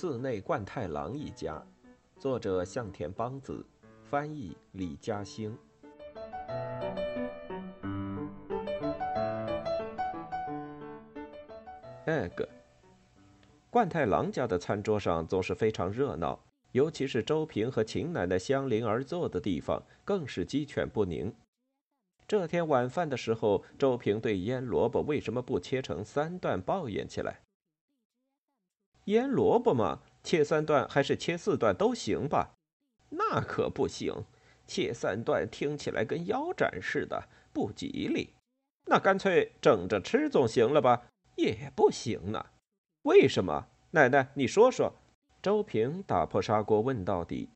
寺内贯太郎一家，作者向田邦子，翻译李嘉兴。egg，贯太郎家的餐桌上总是非常热闹，尤其是周平和秦奶奶相邻而坐的地方，更是鸡犬不宁。这天晚饭的时候，周平对腌萝卜为什么不切成三段抱怨起来。腌萝卜嘛，切三段还是切四段都行吧？那可不行，切三段听起来跟腰斩似的，不吉利。那干脆整着吃总行了吧？也不行呢。为什么？奶奶，你说说。周平打破砂锅问到底。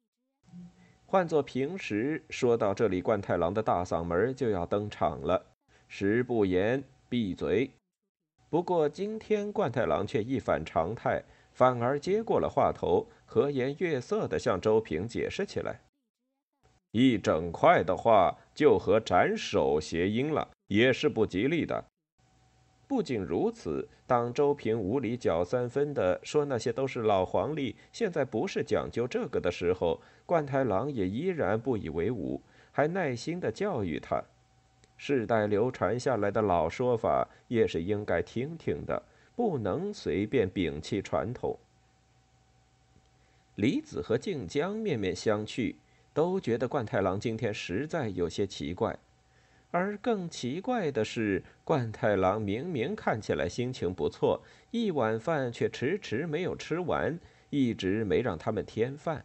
换做平时，说到这里，冠太郎的大嗓门就要登场了。食不言，闭嘴。不过今天冠太郎却一反常态。反而接过了话头，和颜悦色地向周平解释起来：“一整块的话，就和斩首谐音了，也是不吉利的。不仅如此，当周平无理搅三分的说那些都是老黄历，现在不是讲究这个的时候，冠太郎也依然不以为忤，还耐心地教育他：世代流传下来的老说法，也是应该听听的。”不能随便摒弃传统。李子和静江面面相觑，都觉得冠太郎今天实在有些奇怪。而更奇怪的是，冠太郎明明看起来心情不错，一碗饭却迟迟没有吃完，一直没让他们添饭。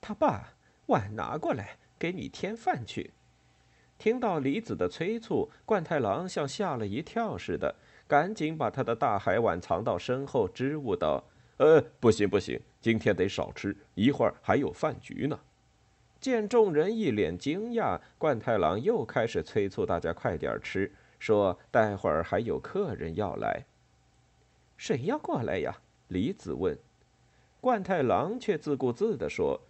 他爸，碗拿过来，给你添饭去。听到李子的催促，冠太郎像吓了一跳似的。赶紧把他的大海碗藏到身后，支吾道：“呃，不行不行，今天得少吃，一会儿还有饭局呢。”见众人一脸惊讶，冠太郎又开始催促大家快点吃，说：“待会儿还有客人要来。”“谁要过来呀？”李子问。冠太郎却自顾自地说：“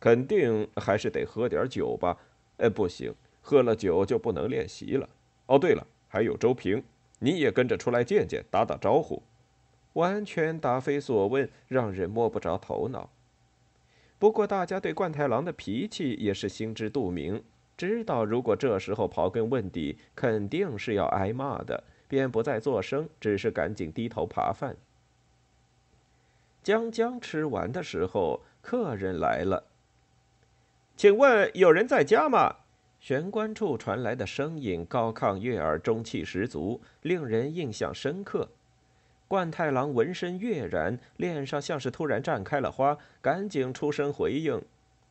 肯定还是得喝点酒吧？哎，不行，喝了酒就不能练习了。哦，对了，还有周平。”你也跟着出来见见，打打招呼，完全答非所问，让人摸不着头脑。不过大家对冠太郎的脾气也是心知肚明，知道如果这时候刨根问底，肯定是要挨骂的，便不再作声，只是赶紧低头扒饭。将将吃完的时候，客人来了。请问有人在家吗？玄关处传来的声音高亢悦耳，中气十足，令人印象深刻。冠太郎闻声跃然，脸上像是突然绽开了花，赶紧出声回应：“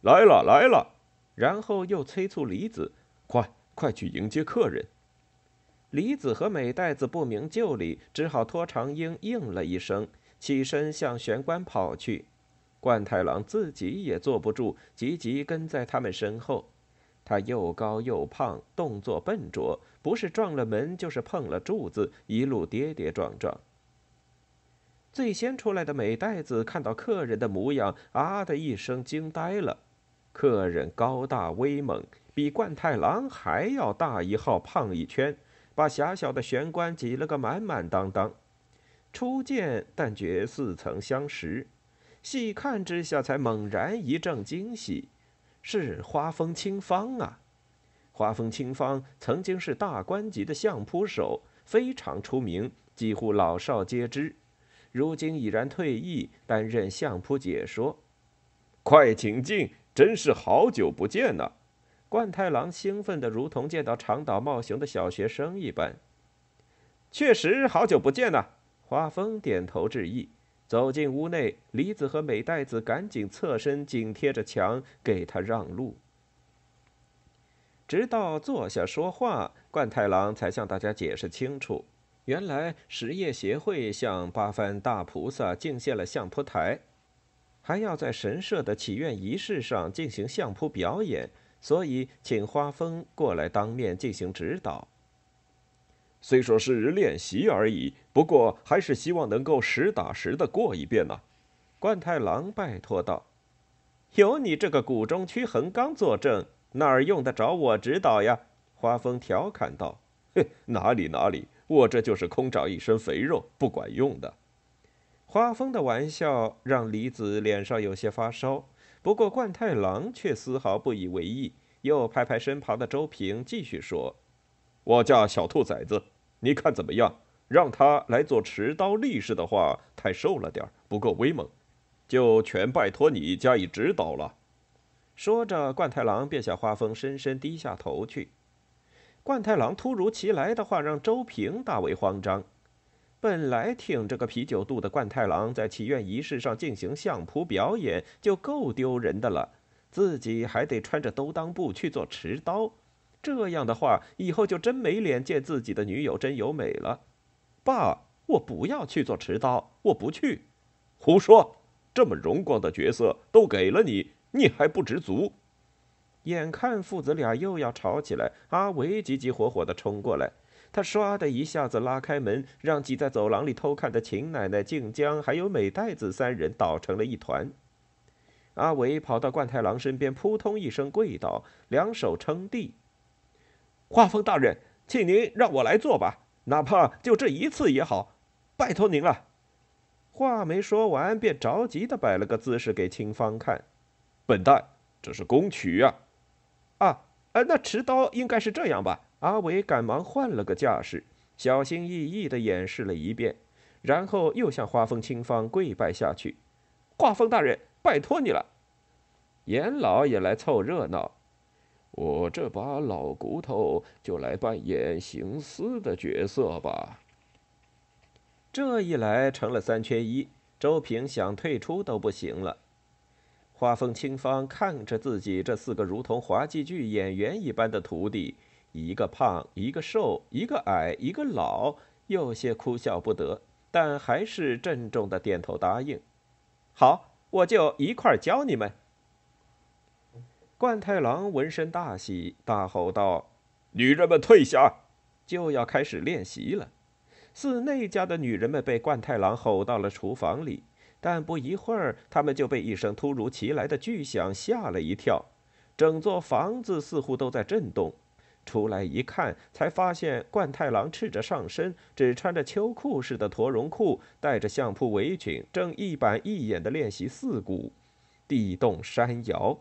来了，来了。”然后又催促李子：“快，快去迎接客人。”李子和美袋子不明就里，只好托长英应了一声，起身向玄关跑去。冠太郎自己也坐不住，急急跟在他们身后。他又高又胖，动作笨拙，不是撞了门，就是碰了柱子，一路跌跌撞撞。最先出来的美袋子看到客人的模样，啊的一声惊呆了。客人高大威猛，比冠太郎还要大一号，胖一圈，把狭小的玄关挤了个满满当当。初见，但觉似曾相识，细看之下，才猛然一阵惊喜。是花风清芳啊！花风清芳曾经是大官级的相扑手，非常出名，几乎老少皆知。如今已然退役，担任相扑解说。快请进，真是好久不见呐！冠太郎兴奋的如同见到长岛茂雄的小学生一般。确实好久不见呐！花风点头致意。走进屋内，李子和美代子赶紧侧身紧贴着墙，给他让路。直到坐下说话，冠太郎才向大家解释清楚：原来实业协会向八幡大菩萨敬献了相扑台，还要在神社的祈愿仪式上进行相扑表演，所以请花风过来当面进行指导。虽说是练习而已，不过还是希望能够实打实的过一遍呢。冠太郎拜托道：“有你这个谷中区横纲坐镇，哪儿用得着我指导呀？”花风调侃道：“嘿，哪里哪里，我这就是空长一身肥肉，不管用的。”花风的玩笑让李子脸上有些发烧，不过冠太郎却丝毫不以为意，又拍拍身旁的周平，继续说：“我家小兔崽子，你看怎么样？让他来做持刀力士的话，太瘦了点不够威猛，就全拜托你加以指导了。”说着，冠太郎便向花风深深低下头去。冠太郎突如其来的话让周平大为慌张。本来挺着个啤酒肚的冠太郎在祈愿仪式上进行相扑表演就够丢人的了，自己还得穿着兜裆布去做持刀，这样的话以后就真没脸见自己的女友真由美了。爸，我不要去做持刀，我不去。胡说！这么荣光的角色都给了你，你还不知足？眼看父子俩又要吵起来，阿维急急火火地冲过来。他唰的一下子拉开门，让挤在走廊里偷看的秦奶奶、静江还有美代子三人倒成了一团。阿伟跑到冠太郎身边，扑通一声跪倒，两手撑地：“画风大人，请您让我来做吧，哪怕就这一次也好，拜托您了。”话没说完，便着急的摆了个姿势给秦芳看：“笨蛋，这是宫曲呀！”“啊，呃，那持刀应该是这样吧？”阿伟赶忙换了个架势，小心翼翼地演示了一遍，然后又向花风清芳跪拜下去：“画风大人，拜托你了。”严老也来凑热闹：“我这把老骨头就来扮演行司的角色吧。”这一来成了三缺一，周平想退出都不行了。花风清芳看着自己这四个如同滑稽剧演员一般的徒弟。一个胖，一个瘦，一个矮，一个老，有些哭笑不得，但还是郑重的点头答应。好，我就一块教你们。冠太郎闻声大喜，大吼道：“女人们退下！”就要开始练习了。寺内家的女人们被冠太郎吼到了厨房里，但不一会儿，他们就被一声突如其来的巨响吓了一跳，整座房子似乎都在震动。出来一看，才发现冠太郎赤着上身，只穿着秋裤似的驼绒裤，戴着相扑围裙，正一板一眼地练习四股，地动山摇。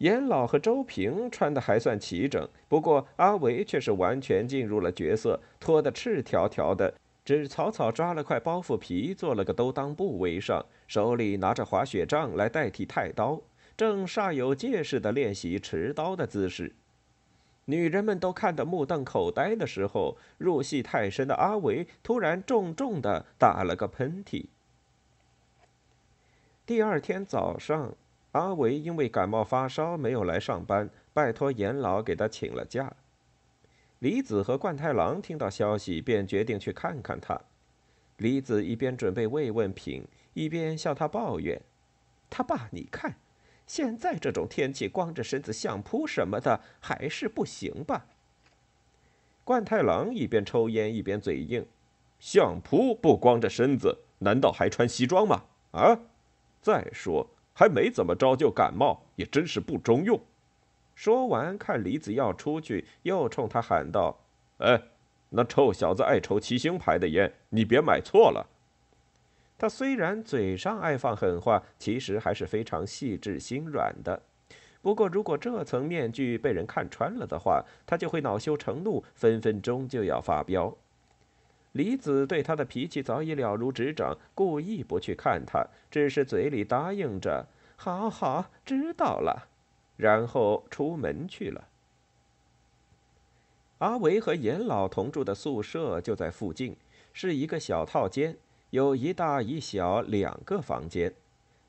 严老和周平穿的还算齐整，不过阿维却是完全进入了角色，脱得赤条条的，只草草抓了块包袱皮，做了个兜裆布围上，手里拿着滑雪杖来代替太刀，正煞有介事地练习持刀的姿势。女人们都看得目瞪口呆的时候，入戏太深的阿维突然重重的打了个喷嚏。第二天早上，阿维因为感冒发烧没有来上班，拜托严老给他请了假。李子和冠太郎听到消息，便决定去看看他。李子一边准备慰问品，一边向他抱怨：“他爸，你看。”现在这种天气，光着身子相扑什么的还是不行吧？冠太郎一边抽烟一边嘴硬：“相扑不光着身子，难道还穿西装吗？啊！再说还没怎么着就感冒，也真是不中用。”说完，看李子要出去，又冲他喊道：“哎，那臭小子爱抽七星牌的烟，你别买错了。”他虽然嘴上爱放狠话，其实还是非常细致心软的。不过，如果这层面具被人看穿了的话，他就会恼羞成怒，分分钟就要发飙。李子对他的脾气早已了如指掌，故意不去看他，只是嘴里答应着：“好好，知道了。”然后出门去了。阿维和严老同住的宿舍就在附近，是一个小套间。有一大一小两个房间，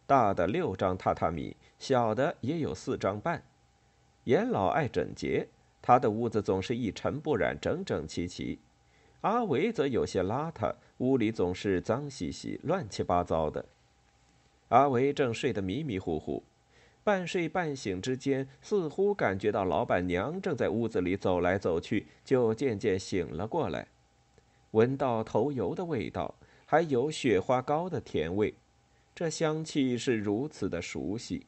大的六张榻榻米，小的也有四张半。严老爱整洁，他的屋子总是一尘不染、整整齐齐。阿维则有些邋遢，屋里总是脏兮兮、乱七八糟的。阿维正睡得迷迷糊糊，半睡半醒之间，似乎感觉到老板娘正在屋子里走来走去，就渐渐醒了过来，闻到头油的味道。还有雪花膏的甜味，这香气是如此的熟悉，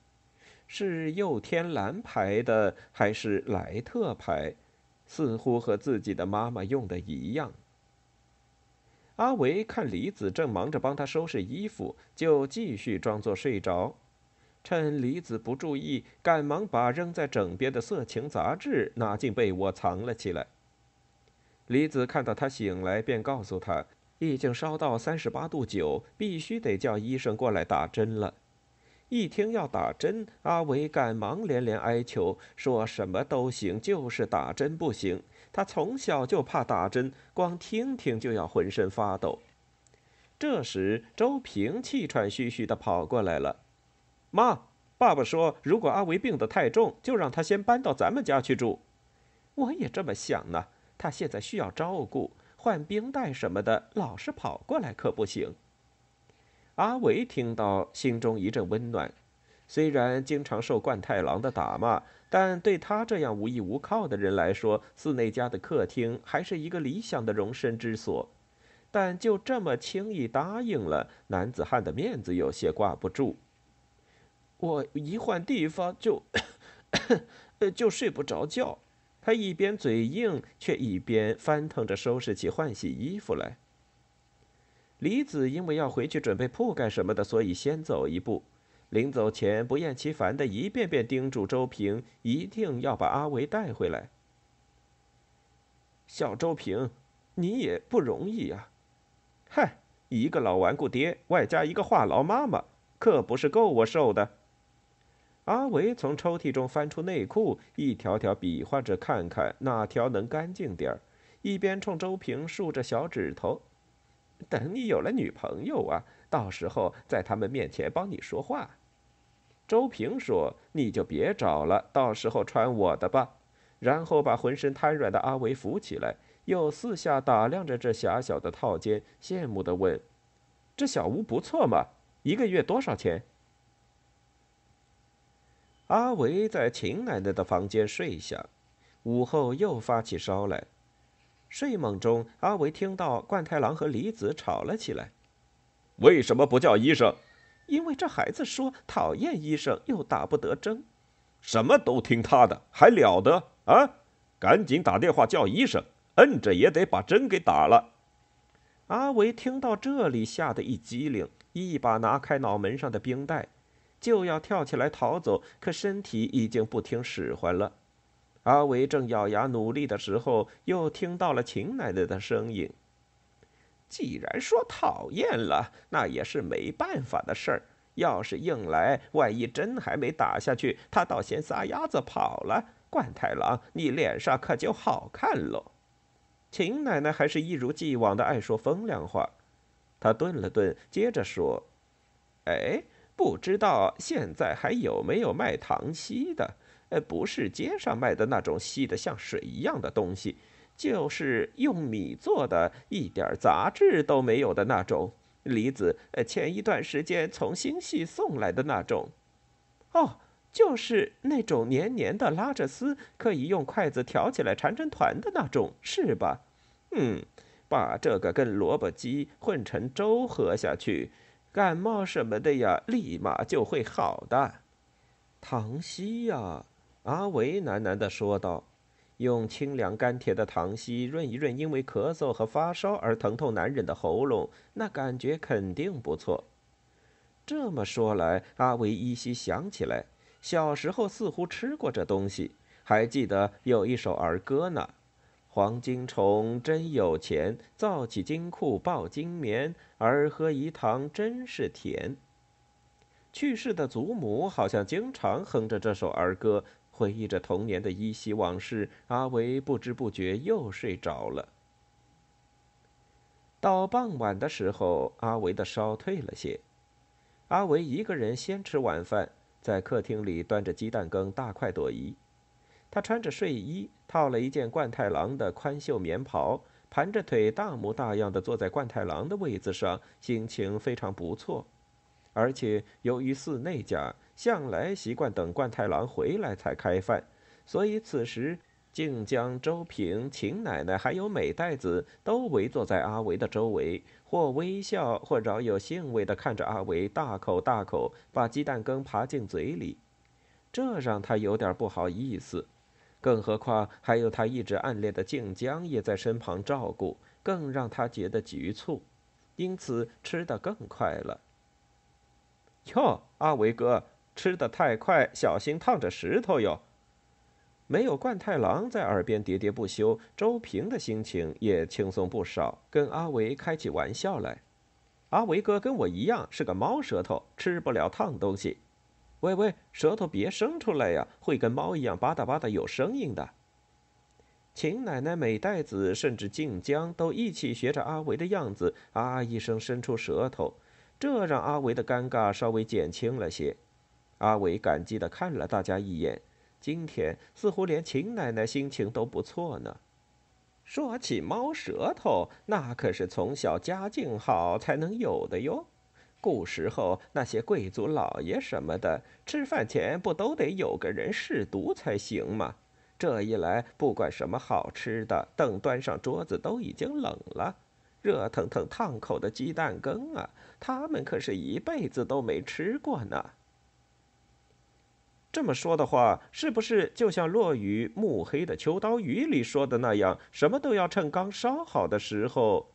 是佑天蓝牌的还是莱特牌？似乎和自己的妈妈用的一样。阿维看李子正忙着帮他收拾衣服，就继续装作睡着。趁李子不注意，赶忙把扔在枕边的色情杂志拿进被窝藏了起来。李子看到他醒来，便告诉他，已经烧到三十八度九，必须得叫医生过来打针了。一听要打针，阿伟赶忙连连哀求，说什么都行，就是打针不行。他从小就怕打针，光听听就要浑身发抖。这时，周平气喘吁吁地跑过来了：“妈，爸爸说，如果阿维病得太重，就让他先搬到咱们家去住。”我也这么想呢。他现在需要照顾，换冰袋什么的，老是跑过来可不行。阿维听到，心中一阵温暖。虽然经常受冠太郎的打骂，但对他这样无依无靠的人来说，寺内家的客厅还是一个理想的容身之所。但就这么轻易答应了，男子汉的面子有些挂不住。我一换地方就，就睡不着觉。他一边嘴硬，却一边翻腾着收拾起换洗衣服来。李子因为要回去准备铺盖什么的，所以先走一步。临走前，不厌其烦的一遍遍叮嘱周平，一定要把阿维带回来。小周平，你也不容易呀！嗨，一个老顽固爹，外加一个话痨妈妈，可不是够我受的。阿维从抽屉中翻出内裤，一条条比划着看看哪条能干净点儿，一边冲周平竖着小指头。等你有了女朋友啊，到时候在他们面前帮你说话。周平说：“你就别找了，到时候穿我的吧。”然后把浑身瘫软的阿维扶起来，又四下打量着这狭小的套间，羡慕地问：“这小屋不错嘛？一个月多少钱？”阿维在秦奶奶的房间睡下，午后又发起烧来。睡梦中，阿维听到冠太郎和李子吵了起来。为什么不叫医生？因为这孩子说讨厌医生，又打不得针，什么都听他的，还了得啊！赶紧打电话叫医生，摁着也得把针给打了。阿维听到这里，吓得一激灵，一把拿开脑门上的冰袋，就要跳起来逃走，可身体已经不听使唤了。阿维正咬牙努力的时候，又听到了秦奶奶的声音。既然说讨厌了，那也是没办法的事儿。要是硬来，万一针还没打下去，他倒先撒丫子跑了，冠太郎，你脸上可就好看喽。秦奶奶还是一如既往的爱说风凉话。她顿了顿，接着说：“哎，不知道现在还有没有卖糖稀的？”呃，不是街上卖的那种稀的像水一样的东西，就是用米做的，一点杂质都没有的那种。梨子，呃，前一段时间从新系送来的那种。哦，就是那种黏黏的，拉着丝，可以用筷子挑起来缠成团的那种，是吧？嗯，把这个跟萝卜鸡混成粥喝下去，感冒什么的呀，立马就会好的。唐熙呀。阿维喃喃地说道：“用清凉甘甜的糖稀润一润因为咳嗽和发烧而疼痛难忍的喉咙，那感觉肯定不错。”这么说来，阿维依稀想起来，小时候似乎吃过这东西，还记得有一首儿歌呢：“黄金虫真有钱，造起金库抱金棉，儿喝饴糖真是甜。”去世的祖母好像经常哼着这首儿歌。回忆着童年的依稀往事，阿维不知不觉又睡着了。到傍晚的时候，阿维的烧退了些。阿维一个人先吃晚饭，在客厅里端着鸡蛋羹，大快朵颐。他穿着睡衣，套了一件冠太郎的宽袖棉袍，盘着腿，大模大样的坐在冠太郎的位子上，心情非常不错。而且由于寺内家向来习惯等冠太郎回来才开饭，所以此时竟将周平、秦奶奶还有美代子都围坐在阿维的周围，或微笑，或饶有兴味地看着阿维大口大口把鸡蛋羹扒进嘴里，这让他有点不好意思。更何况还有他一直暗恋的静江也在身旁照顾，更让他觉得局促，因此吃得更快了。哟，阿维哥，吃得太快，小心烫着石头哟！没有冠太郎在耳边喋喋不休，周平的心情也轻松不少，跟阿维开起玩笑来。阿维哥跟我一样是个猫舌头，吃不了烫东西。喂喂，舌头别伸出来呀，会跟猫一样吧嗒吧嗒有声音的。秦奶奶、美代子甚至静江都一起学着阿维的样子，啊一声伸出舌头，这让阿维的尴尬稍微减轻了些。阿伟感激地看了大家一眼，今天似乎连秦奶奶心情都不错呢。说起猫舌头，那可是从小家境好才能有的哟。古时候那些贵族老爷什么的，吃饭前不都得有个人试毒才行吗？这一来，不管什么好吃的，等端上桌子都已经冷了。热腾腾、烫口的鸡蛋羹啊，他们可是一辈子都没吃过呢。这么说的话，是不是就像落雨暮黑的秋刀鱼里说的那样，什么都要趁刚烧好的时候？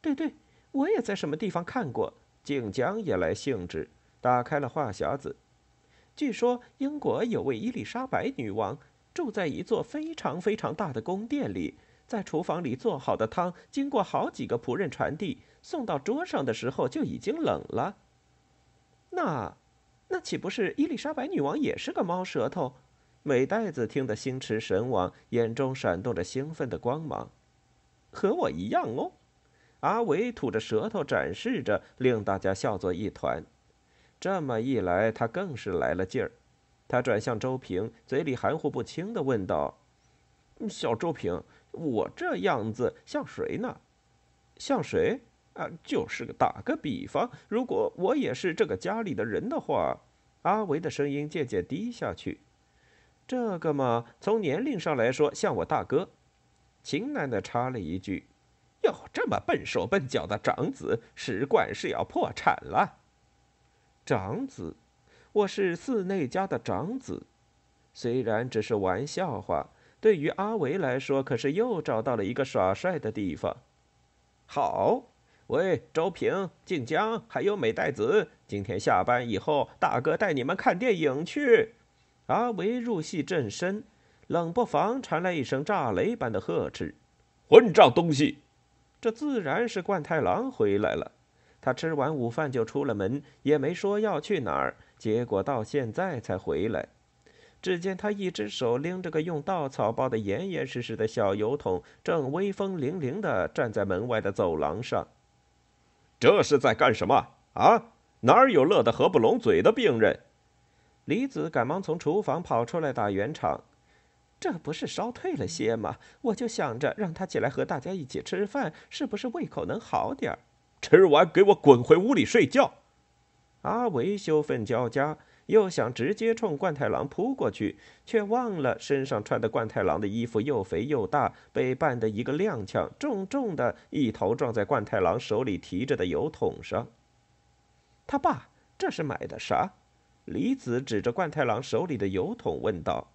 对对，我也在什么地方看过。静江也来兴致，打开了话匣子。据说英国有位伊丽莎白女王。住在一座非常非常大的宫殿里，在厨房里做好的汤，经过好几个仆人传递，送到桌上的时候就已经冷了。那，那岂不是伊丽莎白女王也是个猫舌头？美袋子听得心驰神往，眼中闪动着兴奋的光芒。和我一样哦，阿伟吐着舌头展示着，令大家笑作一团。这么一来，他更是来了劲儿。他转向周平，嘴里含糊不清的问道：“小周平，我这样子像谁呢？像谁？啊，就是个打个比方，如果我也是这个家里的人的话。”阿维的声音渐渐低下去。“这个嘛，从年龄上来说，像我大哥。”秦奶奶插了一句：“哟，这么笨手笨脚的长子，使馆是要破产了。”长子。我是寺内家的长子，虽然只是玩笑话，对于阿维来说，可是又找到了一个耍帅的地方。好，喂，周平、静江还有美代子，今天下班以后，大哥带你们看电影去。阿维入戏正深，冷不防传来一声炸雷般的呵斥：“混账东西！”这自然是冠太郎回来了。他吃完午饭就出了门，也没说要去哪儿。结果到现在才回来。只见他一只手拎着个用稻草包的严严实实的小油桶，正威风凛凛地站在门外的走廊上。这是在干什么啊？哪儿有乐得合不拢嘴的病人？李子赶忙从厨房跑出来打圆场：“这不是烧退了些吗？我就想着让他起来和大家一起吃饭，是不是胃口能好点儿？吃完给我滚回屋里睡觉。”阿维羞愤交加，又想直接冲冠太郎扑过去，却忘了身上穿的冠太郎的衣服又肥又大，被绊得一个踉跄，重重的一头撞在冠太郎手里提着的油桶上。他爸，这是买的啥？李子指着冠太郎手里的油桶问道。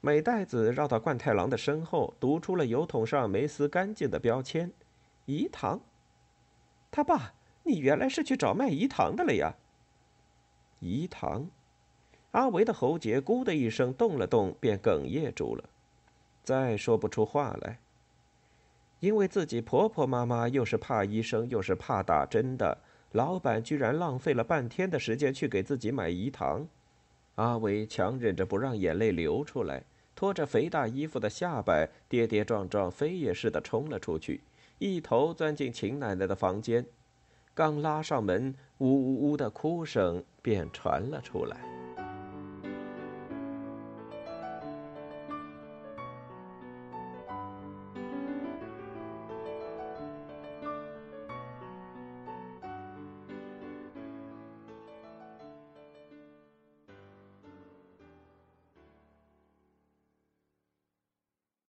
美袋子绕到冠太郎的身后，读出了油桶上没撕干净的标签：“饴糖。”他爸，你原来是去找卖饴糖的了呀？饴糖，阿维的喉结“咕”的一声动了动，便哽咽住了，再说不出话来。因为自己婆婆妈妈又是怕医生又是怕打针的，老板居然浪费了半天的时间去给自己买饴糖。阿维强忍着不让眼泪流出来，拖着肥大衣服的下摆，跌跌撞撞飞也似的冲了出去，一头钻进秦奶奶的房间。刚拉上门，呜呜呜的哭声便传了出来。